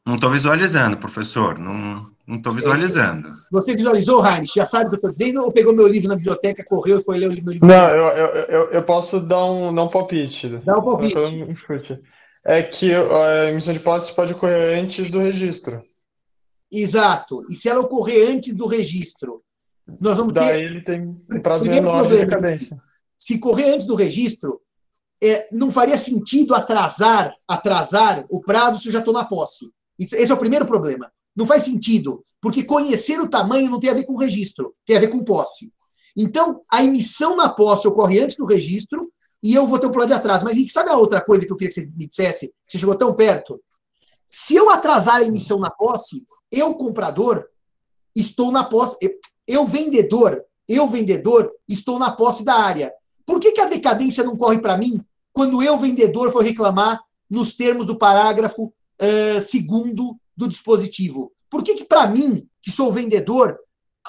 não estou visualizando, professor. Não não estou visualizando. Você visualizou, Heinz? Já sabe o que eu estou dizendo? Ou pegou meu livro na biblioteca, correu e foi ler o livro? Não, eu, eu, eu, posso dar um, dar um palpite. Dá um palpite. É que a emissão de posse pode ocorrer antes do registro. Exato. E se ela ocorrer antes do registro, nós vamos Daí ter. Daí ele tem um prazo menor problema. de decadência. Se correr antes do registro, é, não faria sentido atrasar, atrasar o prazo se eu já estou na posse. Esse é o primeiro problema. Não faz sentido, porque conhecer o tamanho não tem a ver com registro, tem a ver com posse. Então, a emissão na posse ocorre antes do registro e eu vou ter um problema de atraso. Mas sabe a outra coisa que eu queria que você me dissesse? Você chegou tão perto. Se eu atrasar a emissão na posse, eu, comprador, estou na posse. Eu, vendedor, eu, vendedor, estou na posse da área. Por que, que a decadência não corre para mim quando eu, vendedor, for reclamar nos termos do parágrafo uh, segundo do dispositivo? Por que, que para mim, que sou vendedor,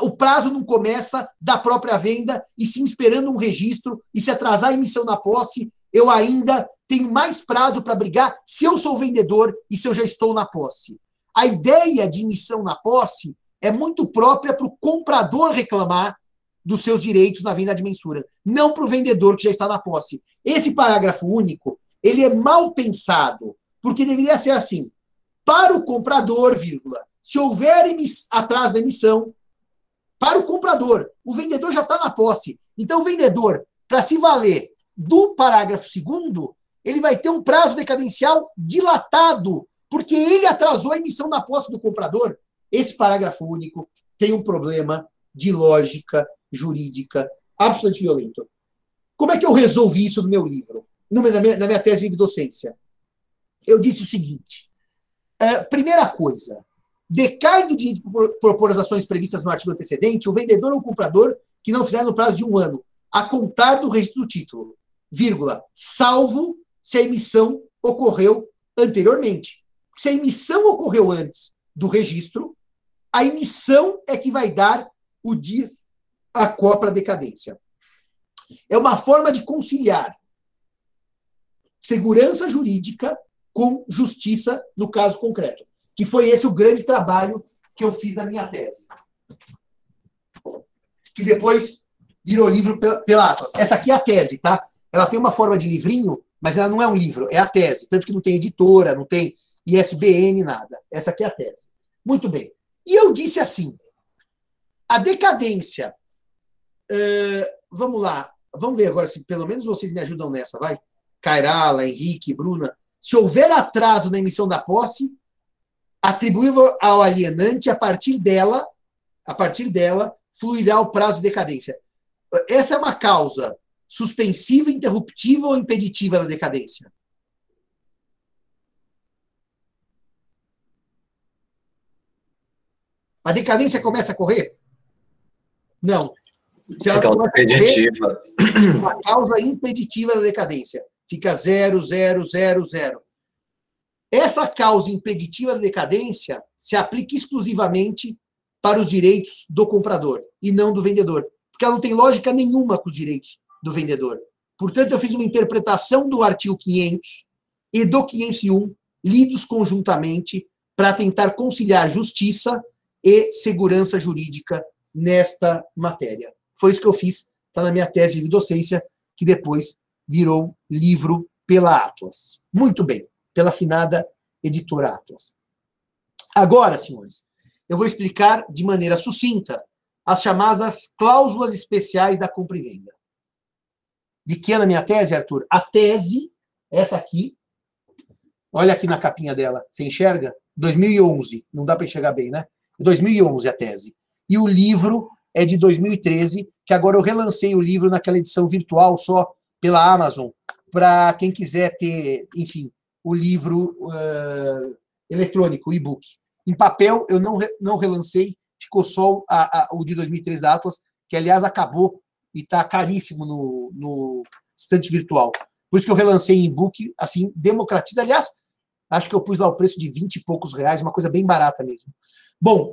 o prazo não começa da própria venda e sim esperando um registro e se atrasar a emissão na posse, eu ainda tenho mais prazo para brigar se eu sou vendedor e se eu já estou na posse. A ideia de emissão na posse é muito própria para o comprador reclamar dos seus direitos na venda de mensura, não para o vendedor que já está na posse. Esse parágrafo único, ele é mal pensado, porque deveria ser assim: para o comprador, vírgula, se houver atraso da emissão, para o comprador, o vendedor já está na posse. Então, o vendedor, para se valer do parágrafo segundo, ele vai ter um prazo decadencial dilatado, porque ele atrasou a emissão da posse do comprador. Esse parágrafo único tem um problema de lógica jurídica absolutamente violento. Como é que eu resolvi isso no meu livro? Na minha, na minha tese de docência? Eu disse o seguinte: uh, primeira coisa, decai do direito de propor as ações previstas no artigo antecedente o vendedor ou comprador que não fizer no prazo de um ano, a contar do registro do título, vírgula, salvo se a emissão ocorreu anteriormente. Se a emissão ocorreu antes do registro, a emissão é que vai dar o dia a cópia decadência. É uma forma de conciliar segurança jurídica com justiça no caso concreto, que foi esse o grande trabalho que eu fiz na minha tese. Que depois virou livro pela Atlas. Essa aqui é a tese, tá? Ela tem uma forma de livrinho, mas ela não é um livro, é a tese. Tanto que não tem editora, não tem ISBN, nada. Essa aqui é a tese. Muito bem. E eu disse assim: a decadência. Uh, vamos lá, vamos ver agora se pelo menos vocês me ajudam nessa, vai? Cairala, Henrique, Bruna. Se houver atraso na emissão da posse, atribuível ao alienante, a partir dela, a partir dela, fluirá o prazo de decadência. Essa é uma causa suspensiva, interruptiva ou impeditiva da decadência? A decadência começa a correr? Não. Se ela causa impeditiva. Uma causa impeditiva da decadência. Fica zero, zero, zero, zero. Essa causa impeditiva da decadência se aplica exclusivamente para os direitos do comprador e não do vendedor, porque ela não tem lógica nenhuma com os direitos do vendedor. Portanto, eu fiz uma interpretação do artigo 500 e do 501 lidos conjuntamente para tentar conciliar justiça e segurança jurídica nesta matéria. Foi isso que eu fiz, está na minha tese de docência, que depois virou livro pela Atlas. Muito bem, pela finada editora Atlas. Agora, senhores, eu vou explicar de maneira sucinta as chamadas cláusulas especiais da compra e venda. De que é na minha tese, Arthur? A tese, essa aqui, olha aqui na capinha dela, você enxerga? 2011, não dá para enxergar bem, né? 2011 a tese. E o livro é de 2013, que agora eu relancei o livro naquela edição virtual só pela Amazon, para quem quiser ter, enfim, o livro uh, eletrônico, o e-book. Em papel, eu não, não relancei, ficou só a, a, o de 2013 da Atlas, que aliás acabou e está caríssimo no, no estante virtual. Por isso que eu relancei em e-book, assim, democratiza. Aliás, acho que eu pus lá o preço de 20 e poucos reais, uma coisa bem barata mesmo. Bom,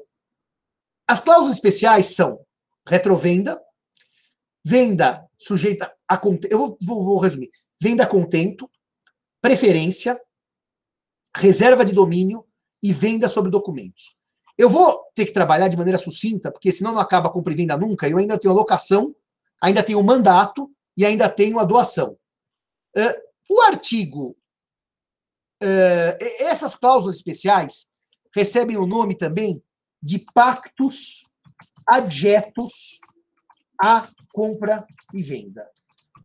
as cláusulas especiais são retrovenda, venda sujeita a eu vou, vou, vou resumir, venda a contento, preferência, reserva de domínio e venda sobre documentos. Eu vou ter que trabalhar de maneira sucinta, porque senão não acaba a compra e venda nunca. Eu ainda tenho a locação, ainda tenho o mandato e ainda tenho a doação. Uh, o artigo, uh, essas cláusulas especiais, recebem o nome também de pactos adjetos à compra e venda.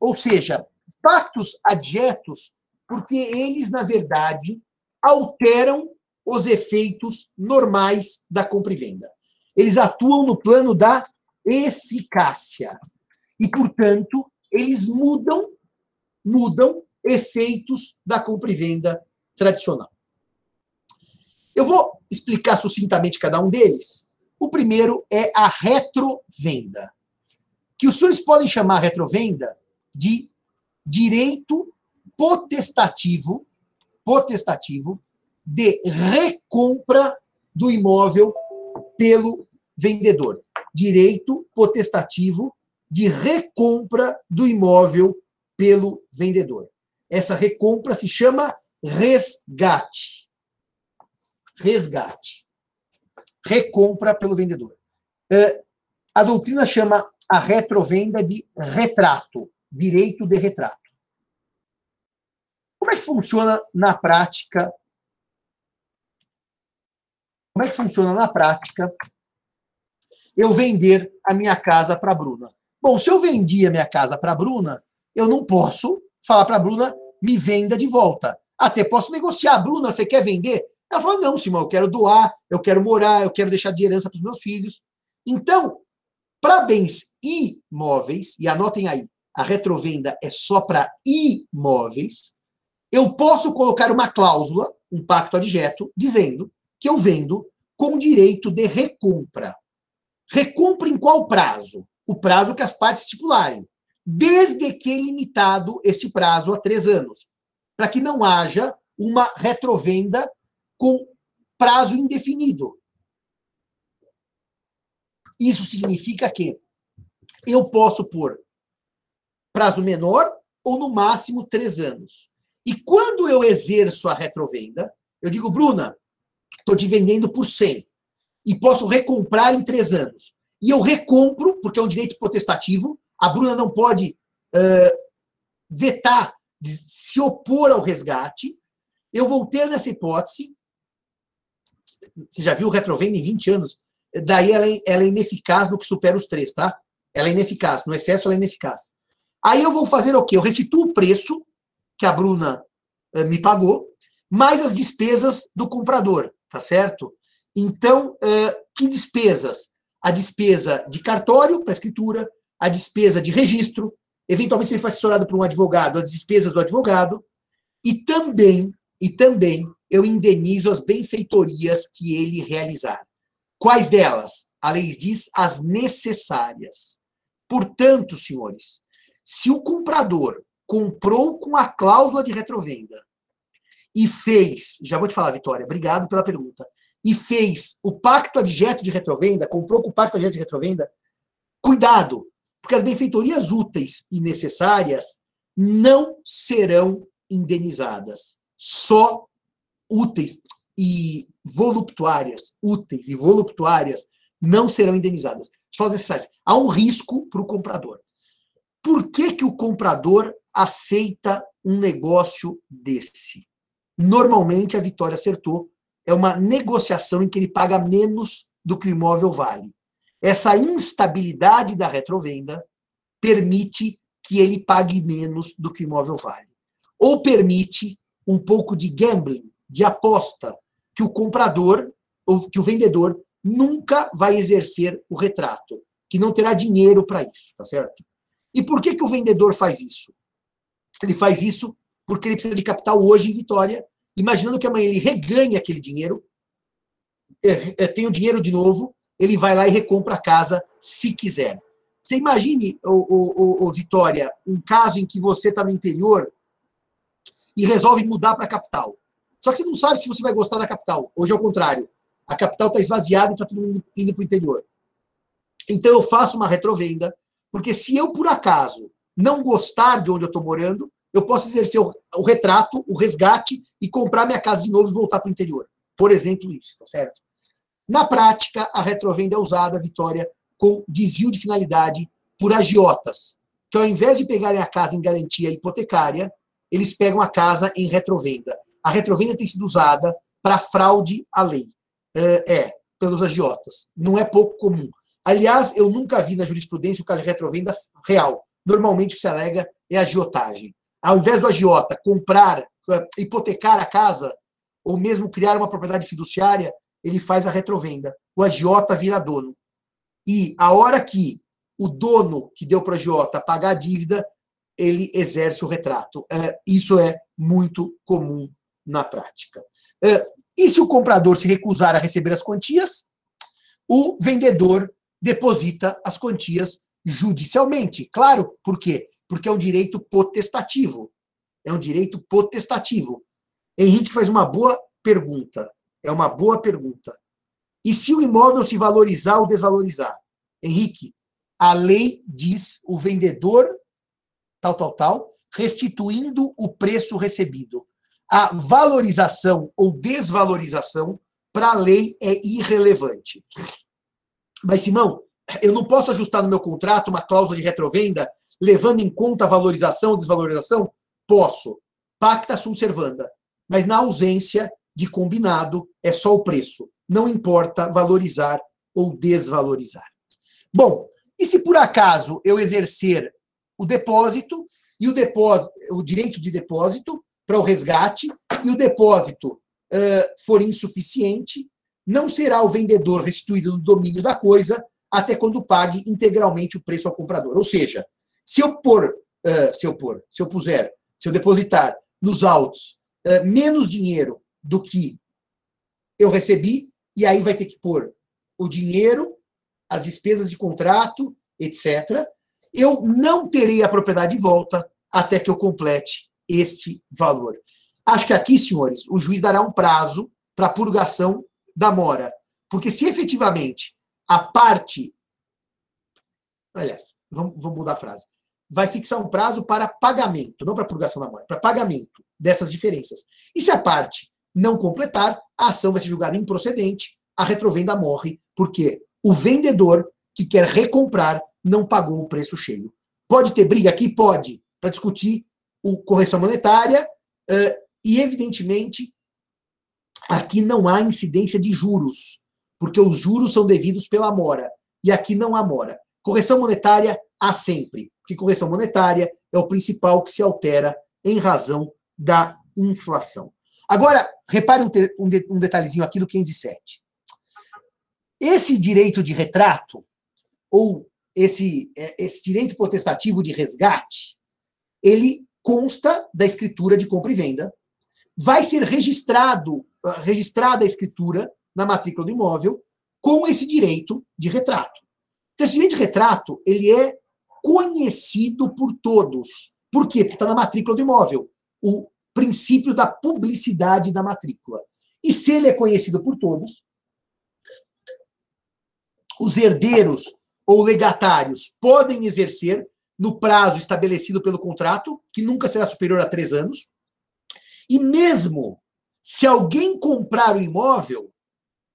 Ou seja, pactos adjetos porque eles, na verdade, alteram os efeitos normais da compra e venda. Eles atuam no plano da eficácia. E, portanto, eles mudam mudam efeitos da compra e venda tradicional. Eu vou explicar sucintamente cada um deles. O primeiro é a retrovenda, que os senhores podem chamar retrovenda de direito potestativo, potestativo de recompra do imóvel pelo vendedor. Direito potestativo de recompra do imóvel pelo vendedor. Essa recompra se chama resgate resgate. Recompra pelo vendedor. É, a doutrina chama a retrovenda de retrato, direito de retrato. Como é que funciona na prática? Como é que funciona na prática eu vender a minha casa para a Bruna? Bom, se eu vendi a minha casa para a Bruna, eu não posso falar para a Bruna me venda de volta. Até posso negociar. Bruna, você quer vender? Ela falou: não, Simão, eu quero doar, eu quero morar, eu quero deixar de herança para os meus filhos. Então, Para bens imóveis, e anotem aí, a retrovenda é só para imóveis, eu posso colocar uma cláusula, um pacto adjeto, dizendo que eu vendo com direito de recompra. Recompra em qual prazo? O prazo que as partes estipularem, desde que limitado este prazo a três anos, para que não haja uma retrovenda com prazo indefinido. Isso significa que eu posso pôr prazo menor ou no máximo três anos. E quando eu exerço a retrovenda, eu digo, Bruna, estou te vendendo por 100 e posso recomprar em três anos. E eu recompro, porque é um direito potestativo, a Bruna não pode uh, vetar, se opor ao resgate. Eu vou ter nessa hipótese, você já viu retrovenda em 20 anos, daí ela é, ela é ineficaz no que supera os três, tá? Ela é ineficaz, no excesso ela é ineficaz. Aí eu vou fazer o quê? Eu restituo o preço que a Bruna uh, me pagou, mais as despesas do comprador, tá certo? Então, uh, que despesas? A despesa de cartório para escritura, a despesa de registro, eventualmente se ele for assessorado por um advogado, as despesas do advogado, e também, e também eu indenizo as benfeitorias que ele realizar. Quais delas? A lei diz as necessárias. Portanto, senhores, se o comprador comprou com a cláusula de retrovenda e fez, já vou te falar, Vitória, obrigado pela pergunta, e fez o pacto adjeto de retrovenda, comprou com o pacto adjeto de retrovenda, cuidado, porque as benfeitorias úteis e necessárias não serão indenizadas. Só úteis e voluptuárias, úteis e voluptuárias, não serão indenizadas. Só as necessárias. Há um risco para o comprador. Por que, que o comprador aceita um negócio desse? Normalmente, a Vitória acertou, é uma negociação em que ele paga menos do que o imóvel vale. Essa instabilidade da retrovenda permite que ele pague menos do que o imóvel vale. Ou permite um pouco de gambling, de aposta, que o comprador, ou que o vendedor, nunca vai exercer o retrato, que não terá dinheiro para isso, tá certo? E por que, que o vendedor faz isso? Ele faz isso porque ele precisa de capital hoje em Vitória, imaginando que amanhã ele reganhe aquele dinheiro, é, é, tem o dinheiro de novo, ele vai lá e recompra a casa se quiser. Você imagine, o, Vitória, um caso em que você está no interior e resolve mudar para a capital. Só que você não sabe se você vai gostar da capital. Hoje é o contrário. A capital está esvaziada e está todo mundo indo para o interior. Então eu faço uma retrovenda, porque se eu, por acaso, não gostar de onde eu estou morando, eu posso exercer o, o, retrato, o resgate e comprar minha casa de novo e voltar para o interior. Por exemplo, isso, tá certo? Na prática, a retrovenda é usada, Vitória, com desvio de finalidade por agiotas, que ao invés de pegarem a casa em garantia hipotecária, eles pegam a casa em retrovenda. A retrovenda tem sido usada para fraude à lei. É, é, pelos agiotas. Não é pouco comum. Aliás, eu nunca vi na jurisprudência o caso de retrovenda real. Normalmente o que se alega é agiotagem. Ao invés do agiota comprar, eh, hipotecar a casa, ou mesmo criar uma propriedade fiduciária, ele faz a retrovenda. O agiota vira dono. E a hora que o dono que deu para o agiota pagar a dívida, ele exerce o retrato. É, isso é muito comum na prática. É, e se o comprador se recusar a receber as quantias, o vendedor deposita as quantias judicialmente. Claro, por quê? Porque é um direito potestativo. É um direito potestativo. Henrique faz uma boa pergunta. É uma boa pergunta. E se o imóvel se valorizar ou desvalorizar? Henrique, a lei diz o vendedor, tal, tal, tal, restituindo o preço recebido. A valorização ou desvalorização, para a lei, é irrelevante. Mas, Simão, eu não posso ajustar no meu contrato uma cláusula de retrovenda levando em conta a valorização ou desvalorização? Posso. Pacta sunt servanda. Mas na ausência de combinado, é só o preço. Não importa valorizar ou desvalorizar. Bom, e se por acaso eu exercer o depósito e o depósito, o direito de depósito para o resgate e o depósito uh, for insuficiente, não será o vendedor restituído no domínio da coisa, até quando pague integralmente o preço ao comprador. Ou seja, se eu pôr, uh, se eu pôr, se eu puser, se eu depositar nos autos uh, menos dinheiro do que eu recebi, e aí vai ter que pôr o dinheiro, as despesas de contrato, etc., eu não terei a propriedade de volta até que eu complete este valor. Acho que aqui, senhores, o juiz dará um prazo para purgação da mora. Porque se efetivamente a parte. Aliás, vamos, vamos mudar a frase. Vai fixar um prazo para pagamento, não para purgação da mora, para pagamento dessas diferenças. E se a parte não completar, a ação vai ser julgada improcedente, a retrovenda morre, porque o vendedor que quer recomprar não pagou o preço cheio. Pode ter briga aqui? Pode, para discutir o correção monetária uh, e, evidentemente, aqui não há incidência de juros porque os juros são devidos pela mora, e aqui não há mora. Correção monetária há sempre, porque correção monetária é o principal que se altera em razão da inflação. Agora, repare um, um, de, um detalhezinho aqui do 507. Esse direito de retrato, ou esse, é, esse direito potestativo de resgate, ele consta da escritura de compra e venda, vai ser registrado, registrada a escritura na matrícula do imóvel com esse direito de retrato. Então, esse direito de retrato, ele é conhecido por todos. Por quê? Porque está na matrícula do imóvel. O princípio da publicidade da matrícula. E se ele é conhecido por todos, os herdeiros ou legatários podem exercer no prazo estabelecido pelo contrato, que nunca será superior a três anos. E mesmo se alguém comprar o imóvel,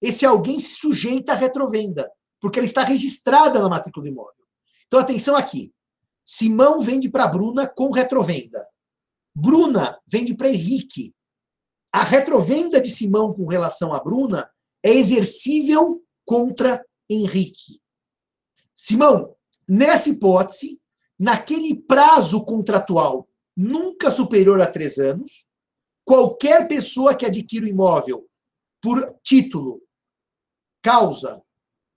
esse alguém se sujeita à retrovenda, porque ela está registrada na matrícula do imóvel. Então, atenção aqui. Simão vende para Bruna com retrovenda. Bruna vende para Henrique. A retrovenda de Simão com relação a Bruna é exercível contra Henrique. Simão, nessa hipótese, naquele prazo contratual nunca superior a três anos, qualquer pessoa que adquira o imóvel por título causa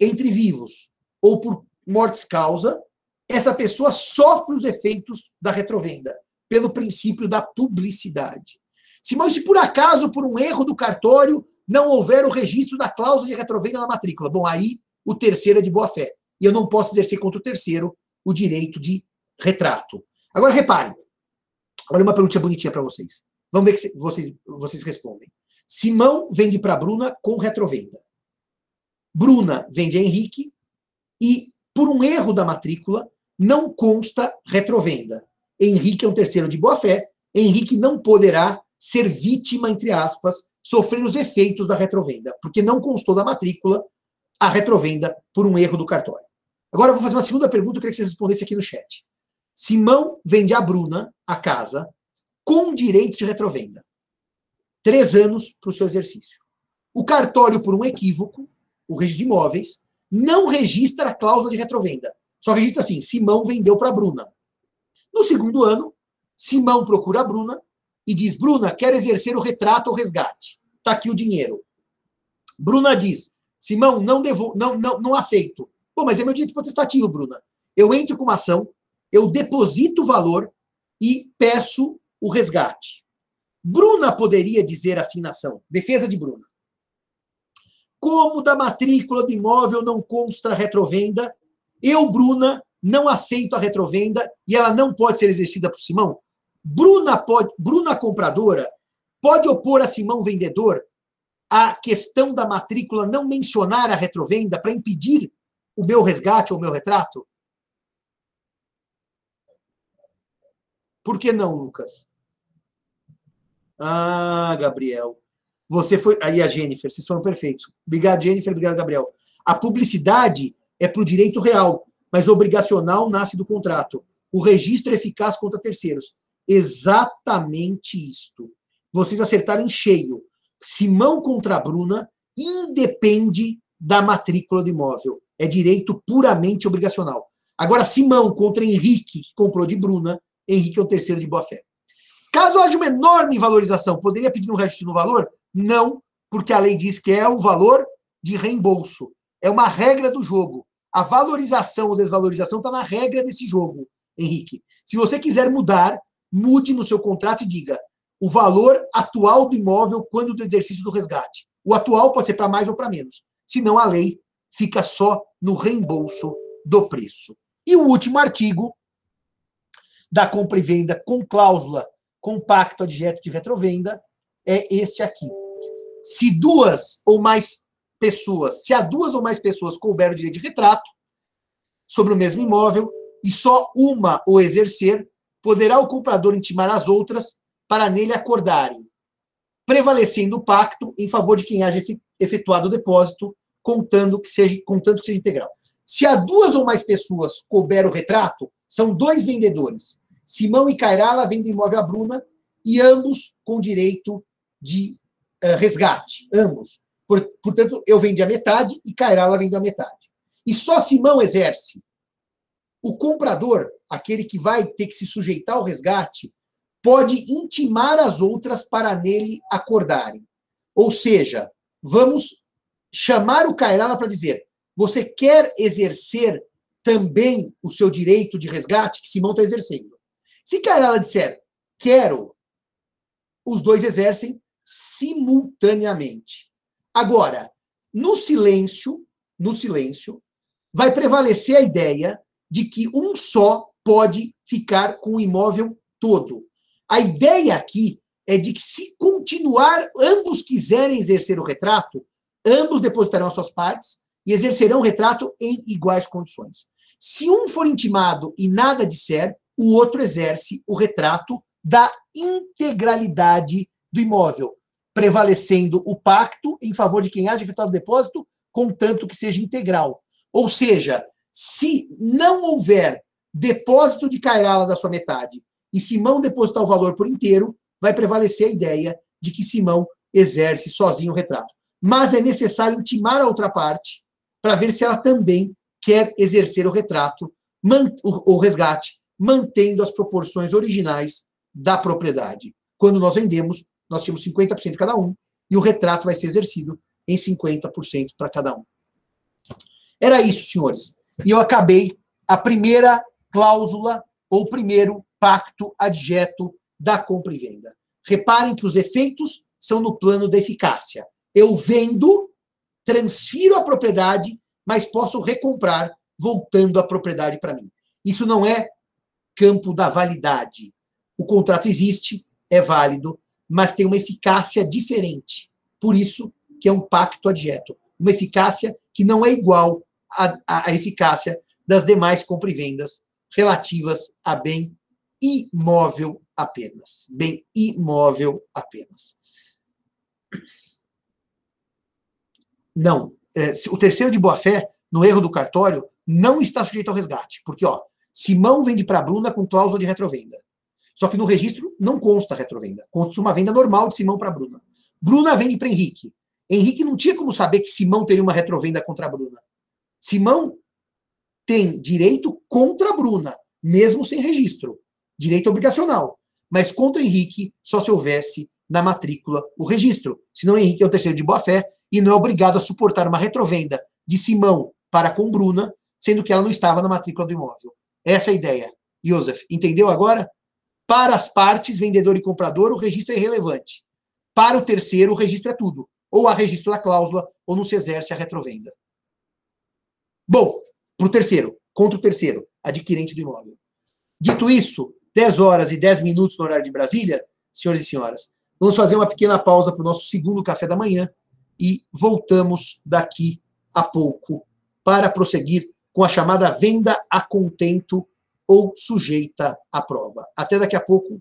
entre vivos ou por mortes causa, essa pessoa sofre os efeitos da retrovenda, pelo princípio da publicidade. Se, mas se por acaso, por um erro do cartório, não houver o registro da cláusula de retrovenda na matrícula, bom, aí o terceiro é de boa fé. E eu não posso exercer contra o terceiro o direito de retrato. Agora, reparem. Olha uma pergunta bonitinha para vocês. Vamos ver que vocês, vocês respondem. Simão vende para Bruna com retrovenda. Bruna vende a Henrique e, por um erro da matrícula, não consta retrovenda. Henrique é um terceiro de boa-fé, Henrique não poderá ser vítima, entre aspas, sofrer os efeitos da retrovenda, porque não constou da matrícula a retrovenda por um erro do cartório. Agora eu vou fazer uma segunda pergunta, eu queria que vocês respondessem aqui no chat. Simão vende a Bruna a casa com direito de retrovenda. Três anos para o seu exercício. O cartório, por um equívoco, o registro de imóveis, não registra a cláusula de retrovenda. Só registra assim: Simão vendeu para Bruna. No segundo ano, Simão procura a Bruna e diz: Bruna, quer exercer o retrato ou resgate. Está aqui o dinheiro. Bruna diz: Simão, não, devo, não, não, não aceito. Bom, mas é meu direito potestativo, Bruna. Eu entro com uma ação, eu deposito o valor e peço o resgate. Bruna poderia dizer assim na ação, defesa de Bruna. Como da matrícula do imóvel não consta retrovenda, eu, Bruna, não aceito a retrovenda e ela não pode ser exercida por Simão. Bruna pode, Bruna compradora pode opor a Simão vendedor a questão da matrícula não mencionar a retrovenda para impedir o meu resgate ou o meu retrato? Por que não, Lucas? Ah, Gabriel. Você foi. Aí a Jennifer, vocês foram perfeitos. Obrigado, Jennifer. Obrigado, Gabriel. A publicidade é para o direito real, mas obrigacional nasce do contrato. O registro é eficaz contra terceiros. Exatamente isto. Vocês acertaram em cheio. Simão contra Bruna independe da matrícula do imóvel. É direito puramente obrigacional. Agora, Simão contra Henrique, que comprou de Bruna, Henrique é o terceiro de boa-fé. Caso haja uma enorme valorização, poderia pedir um registro no valor? Não, porque a lei diz que é o valor de reembolso. É uma regra do jogo. A valorização ou desvalorização está na regra desse jogo, Henrique. Se você quiser mudar, mude no seu contrato e diga o valor atual do imóvel quando do exercício do resgate. O atual pode ser para mais ou para menos. Senão a lei fica só no reembolso do preço. E o último artigo da compra e venda com cláusula com pacto adjeto de retrovenda é este aqui. Se duas ou mais pessoas, se há duas ou mais pessoas couber o direito de retrato sobre o mesmo imóvel e só uma o exercer, poderá o comprador intimar as outras para nele acordarem, prevalecendo o pacto em favor de quem haja efetuado o depósito, contando que seja, contando que seja integral. Se há duas ou mais pessoas couber o retrato, são dois vendedores. Simão e Cairala vendem imóvel à Bruna e ambos com direito de uh, resgate. Ambos. Por, portanto, eu vendi a metade e Cairala vende a metade. E só Simão exerce. O comprador, aquele que vai ter que se sujeitar ao resgate, pode intimar as outras para nele acordarem. Ou seja, vamos chamar o Cairala para dizer: você quer exercer também o seu direito de resgate que Simão está exercendo? Se Cairala disser quero, os dois exercem simultaneamente. Agora, no silêncio, no silêncio, vai prevalecer a ideia de que um só pode ficar com o imóvel todo. A ideia aqui é de que, se continuar, ambos quiserem exercer o retrato, ambos depositarão as suas partes e exercerão o retrato em iguais condições. Se um for intimado e nada disser, o outro exerce o retrato da integralidade do imóvel, prevalecendo o pacto em favor de quem haja efetuado o depósito, contanto que seja integral. Ou seja, se não houver depósito de Cairala da sua metade e Simão depositar o valor por inteiro, vai prevalecer a ideia de que Simão exerce sozinho o retrato. Mas é necessário intimar a outra parte para ver se ela também quer exercer o retrato, o resgate, mantendo as proporções originais da propriedade. Quando nós vendemos, nós temos 50% cada um e o retrato vai ser exercido em 50% para cada um. Era isso, senhores. E eu acabei a primeira cláusula ou primeiro pacto adjeto da compra e venda. Reparem que os efeitos são no plano da eficácia. Eu vendo, transfiro a propriedade, mas posso recomprar voltando a propriedade para mim. Isso não é campo da validade. O contrato existe, é válido, mas tem uma eficácia diferente. Por isso que é um pacto adjeto. Uma eficácia que não é igual à, à eficácia das demais compra e vendas relativas a bem imóvel apenas. Bem imóvel apenas. Não. É, o terceiro de boa-fé, no erro do cartório, não está sujeito ao resgate. Porque, ó, Simão vende para Bruna com cláusula de retrovenda. Só que no registro não consta retrovenda. Consta uma venda normal de Simão para Bruna. Bruna vende para Henrique. Henrique não tinha como saber que Simão teria uma retrovenda contra a Bruna. Simão tem direito contra a Bruna, mesmo sem registro direito obrigacional. Mas contra Henrique só se houvesse na matrícula o registro. Senão Henrique é o terceiro de boa-fé e não é obrigado a suportar uma retrovenda de Simão para com Bruna, sendo que ela não estava na matrícula do imóvel. Essa é a ideia. Joseph, entendeu agora? Para as partes, vendedor e comprador, o registro é irrelevante. Para o terceiro, o registro é tudo. Ou há registro da cláusula, ou não se exerce a retrovenda. Bom, para o terceiro, contra o terceiro, adquirente do imóvel. Dito isso, 10 horas e 10 minutos no horário de Brasília, senhores e senhoras. Vamos fazer uma pequena pausa para o nosso segundo café da manhã e voltamos daqui a pouco para prosseguir com a chamada venda a contento ou sujeita à prova. Até daqui a pouco